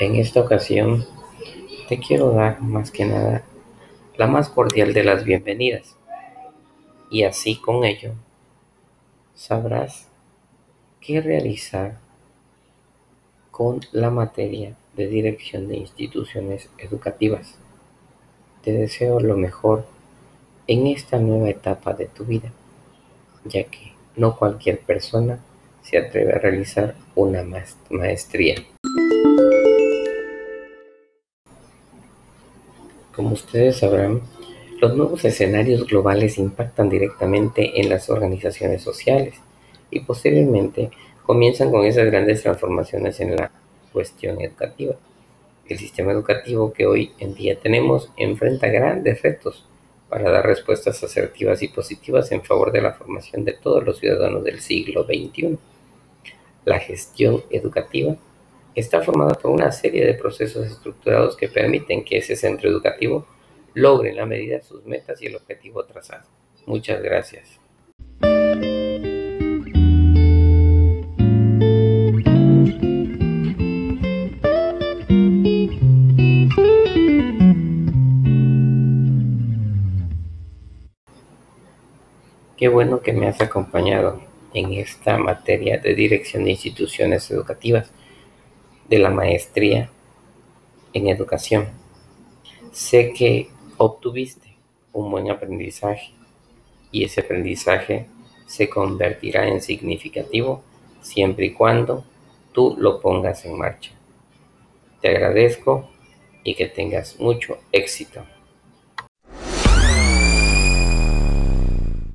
En esta ocasión te quiero dar más que nada la más cordial de las bienvenidas y así con ello sabrás qué realizar con la materia de dirección de instituciones educativas. Te deseo lo mejor en esta nueva etapa de tu vida, ya que no cualquier persona se atreve a realizar una maestría. Como ustedes sabrán, los nuevos escenarios globales impactan directamente en las organizaciones sociales y posteriormente comienzan con esas grandes transformaciones en la cuestión educativa. El sistema educativo que hoy en día tenemos enfrenta grandes retos para dar respuestas asertivas y positivas en favor de la formación de todos los ciudadanos del siglo XXI. La gestión educativa está formada por una serie de procesos estructurados que permiten que ese centro educativo logre en la medida sus metas y el objetivo trazado. Muchas gracias. Qué bueno que me has acompañado en esta materia de dirección de instituciones educativas de la maestría en educación. Sé que obtuviste un buen aprendizaje y ese aprendizaje se convertirá en significativo siempre y cuando tú lo pongas en marcha. Te agradezco y que tengas mucho éxito.